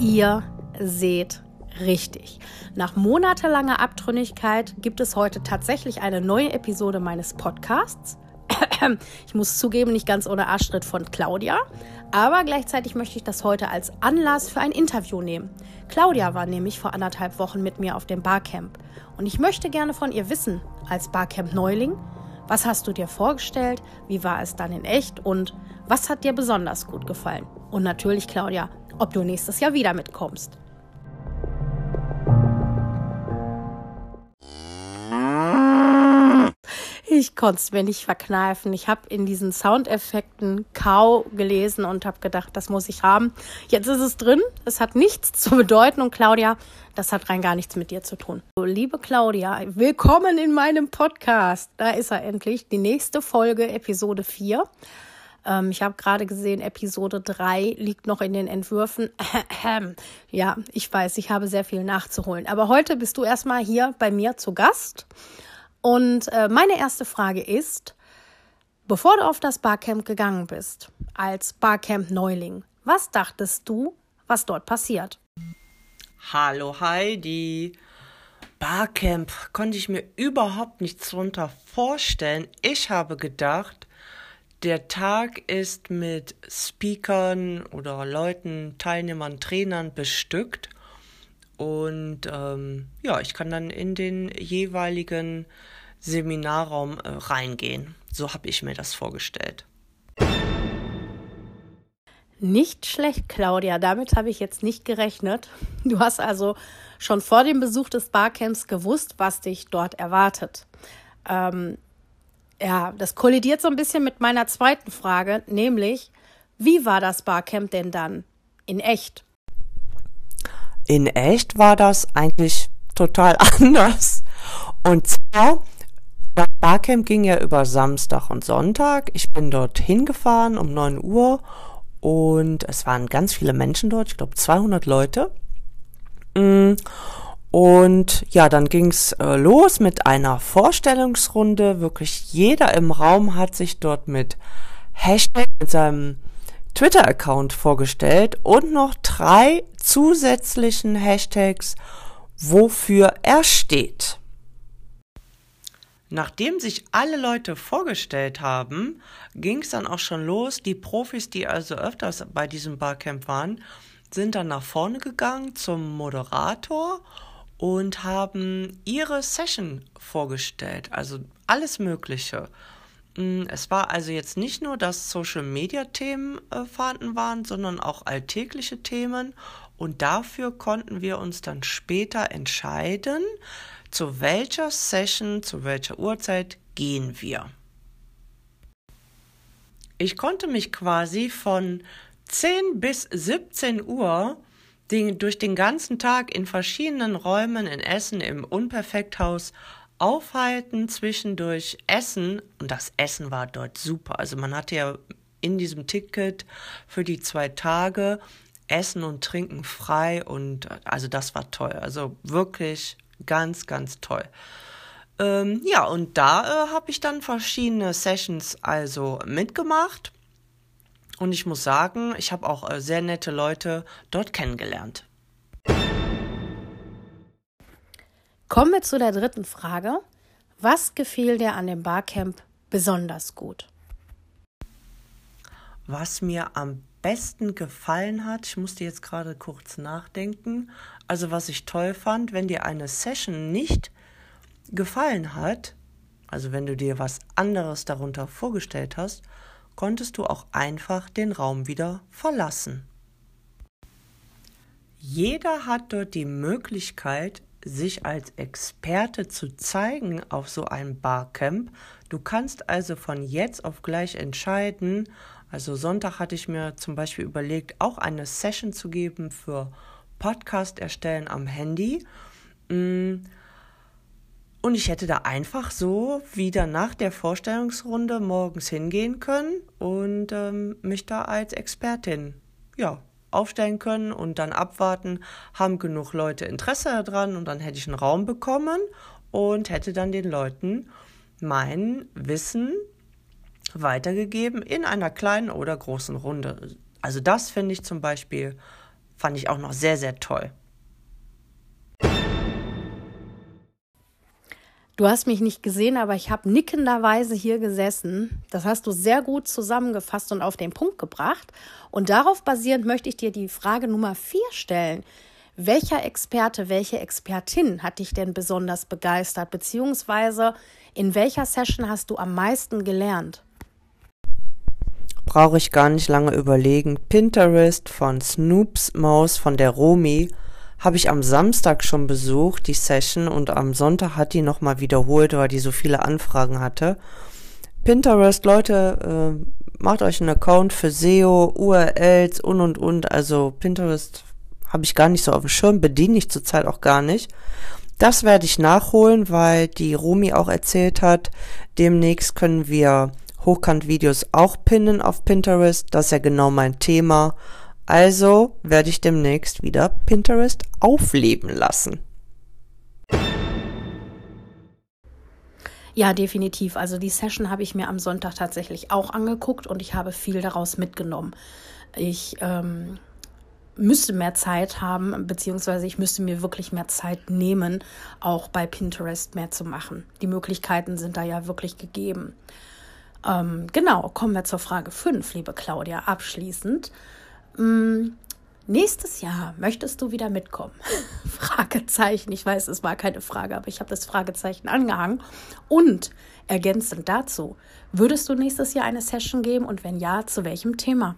Ihr seht richtig. Nach monatelanger Abtrünnigkeit gibt es heute tatsächlich eine neue Episode meines Podcasts. Ich muss zugeben, nicht ganz ohne Arschtritt von Claudia, aber gleichzeitig möchte ich das heute als Anlass für ein Interview nehmen. Claudia war nämlich vor anderthalb Wochen mit mir auf dem Barcamp und ich möchte gerne von ihr wissen, als Barcamp-Neuling, was hast du dir vorgestellt, wie war es dann in echt und was hat dir besonders gut gefallen? Und natürlich, Claudia, ob du nächstes Jahr wieder mitkommst. Ich konnte es mir nicht verkneifen. Ich habe in diesen Soundeffekten Kau gelesen und habe gedacht, das muss ich haben. Jetzt ist es drin. Es hat nichts zu bedeuten. Und Claudia, das hat rein gar nichts mit dir zu tun. Liebe Claudia, willkommen in meinem Podcast. Da ist er endlich. Die nächste Folge, Episode 4. Ähm, ich habe gerade gesehen, Episode 3 liegt noch in den Entwürfen. ja, ich weiß, ich habe sehr viel nachzuholen. Aber heute bist du erstmal hier bei mir zu Gast. Und äh, meine erste Frage ist, bevor du auf das Barcamp gegangen bist, als Barcamp-Neuling, was dachtest du, was dort passiert? Hallo Heidi. Barcamp konnte ich mir überhaupt nichts darunter vorstellen. Ich habe gedacht, der Tag ist mit Speakern oder Leuten, Teilnehmern, Trainern bestückt. Und ähm, ja, ich kann dann in den jeweiligen Seminarraum äh, reingehen. So habe ich mir das vorgestellt. Nicht schlecht, Claudia. Damit habe ich jetzt nicht gerechnet. Du hast also schon vor dem Besuch des Barcamps gewusst, was dich dort erwartet. Ähm, ja, das kollidiert so ein bisschen mit meiner zweiten Frage, nämlich, wie war das Barcamp denn dann in echt? In echt war das eigentlich total anders. Und zwar, das Barcamp ging ja über Samstag und Sonntag. Ich bin dort hingefahren um 9 Uhr und es waren ganz viele Menschen dort, ich glaube 200 Leute. Mm. Und ja, dann ging's äh, los mit einer Vorstellungsrunde. Wirklich jeder im Raum hat sich dort mit Hashtag, mit seinem Twitter-Account vorgestellt und noch drei zusätzlichen Hashtags, wofür er steht. Nachdem sich alle Leute vorgestellt haben, ging es dann auch schon los. Die Profis, die also öfters bei diesem Barcamp waren, sind dann nach vorne gegangen zum Moderator und haben ihre Session vorgestellt, also alles Mögliche. Mm, es war also jetzt nicht nur, dass Social-Media-Themen äh, vorhanden waren, sondern auch alltägliche Themen. Und dafür konnten wir uns dann später entscheiden, zu welcher Session, zu welcher Uhrzeit gehen wir. Ich konnte mich quasi von 10 bis 17 Uhr den, durch den ganzen Tag in verschiedenen Räumen in Essen im Unperfekthaus aufhalten, zwischendurch essen. Und das Essen war dort super. Also man hatte ja in diesem Ticket für die zwei Tage Essen und Trinken frei und also das war toll. Also wirklich ganz, ganz toll. Ähm, ja, und da äh, habe ich dann verschiedene Sessions also mitgemacht. Und ich muss sagen, ich habe auch äh, sehr nette Leute dort kennengelernt. Kommen wir zu der dritten Frage. Was gefiel dir an dem Barcamp besonders gut? Was mir am besten gefallen hat, ich musste jetzt gerade kurz nachdenken, also was ich toll fand, wenn dir eine Session nicht gefallen hat, also wenn du dir was anderes darunter vorgestellt hast, konntest du auch einfach den Raum wieder verlassen. Jeder hat dort die Möglichkeit, sich als Experte zu zeigen auf so einem Barcamp. Du kannst also von jetzt auf gleich entscheiden. Also Sonntag hatte ich mir zum Beispiel überlegt, auch eine Session zu geben für Podcast erstellen am Handy. Und ich hätte da einfach so wieder nach der Vorstellungsrunde morgens hingehen können und ähm, mich da als Expertin ja, aufstellen können und dann abwarten, haben genug Leute Interesse daran und dann hätte ich einen Raum bekommen und hätte dann den Leuten mein Wissen weitergegeben in einer kleinen oder großen Runde. Also das finde ich zum Beispiel fand ich auch noch sehr, sehr toll. Du hast mich nicht gesehen, aber ich habe nickenderweise hier gesessen. Das hast du sehr gut zusammengefasst und auf den Punkt gebracht. Und darauf basierend möchte ich dir die Frage Nummer vier stellen. Welcher Experte, welche Expertin hat dich denn besonders begeistert? Beziehungsweise in welcher Session hast du am meisten gelernt? Brauche ich gar nicht lange überlegen. Pinterest von Snoops Maus von der Romi habe ich am Samstag schon besucht, die Session, und am Sonntag hat die nochmal wiederholt, weil die so viele Anfragen hatte. Pinterest, Leute, äh, macht euch einen Account für SEO, URLs und und und. Also Pinterest habe ich gar nicht so auf dem Schirm, bediene ich zurzeit auch gar nicht. Das werde ich nachholen, weil die Rumi auch erzählt hat, demnächst können wir Hochkant-Videos auch pinnen auf Pinterest. Das ist ja genau mein Thema. Also werde ich demnächst wieder Pinterest aufleben lassen. Ja, definitiv. Also die Session habe ich mir am Sonntag tatsächlich auch angeguckt und ich habe viel daraus mitgenommen. Ich ähm, müsste mehr Zeit haben, beziehungsweise ich müsste mir wirklich mehr Zeit nehmen, auch bei Pinterest mehr zu machen. Die Möglichkeiten sind da ja wirklich gegeben. Ähm, genau, kommen wir zur Frage 5, liebe Claudia, abschließend. Mm, nächstes Jahr möchtest du wieder mitkommen? Fragezeichen. Ich weiß, es war keine Frage, aber ich habe das Fragezeichen angehangen. Und ergänzend dazu, würdest du nächstes Jahr eine Session geben und wenn ja, zu welchem Thema?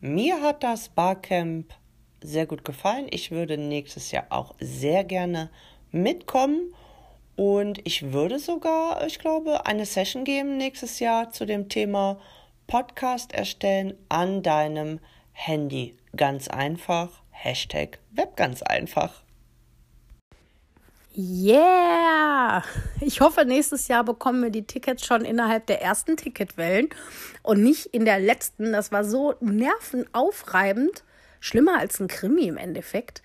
Mir hat das Barcamp sehr gut gefallen. Ich würde nächstes Jahr auch sehr gerne mitkommen. Und ich würde sogar, ich glaube, eine Session geben nächstes Jahr zu dem Thema Podcast erstellen an deinem Handy. Ganz einfach. Hashtag Web ganz einfach. Yeah! Ich hoffe, nächstes Jahr bekommen wir die Tickets schon innerhalb der ersten Ticketwellen und nicht in der letzten. Das war so nervenaufreibend. Schlimmer als ein Krimi im Endeffekt.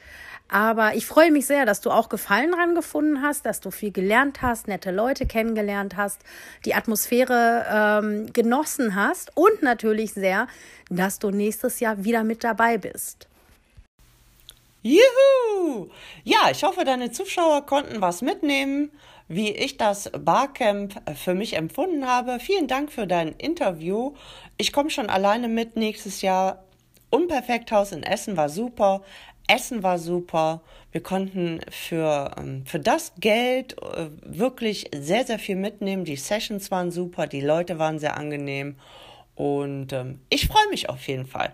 Aber ich freue mich sehr, dass du auch Gefallen dran gefunden hast, dass du viel gelernt hast, nette Leute kennengelernt hast, die Atmosphäre ähm, genossen hast und natürlich sehr, dass du nächstes Jahr wieder mit dabei bist. Juhu! Ja, ich hoffe, deine Zuschauer konnten was mitnehmen, wie ich das Barcamp für mich empfunden habe. Vielen Dank für dein Interview. Ich komme schon alleine mit nächstes Jahr. Unperfekthaus in Essen war super. Essen war super. Wir konnten für, ähm, für das Geld äh, wirklich sehr, sehr viel mitnehmen. Die Sessions waren super, die Leute waren sehr angenehm. Und ähm, ich freue mich auf jeden Fall.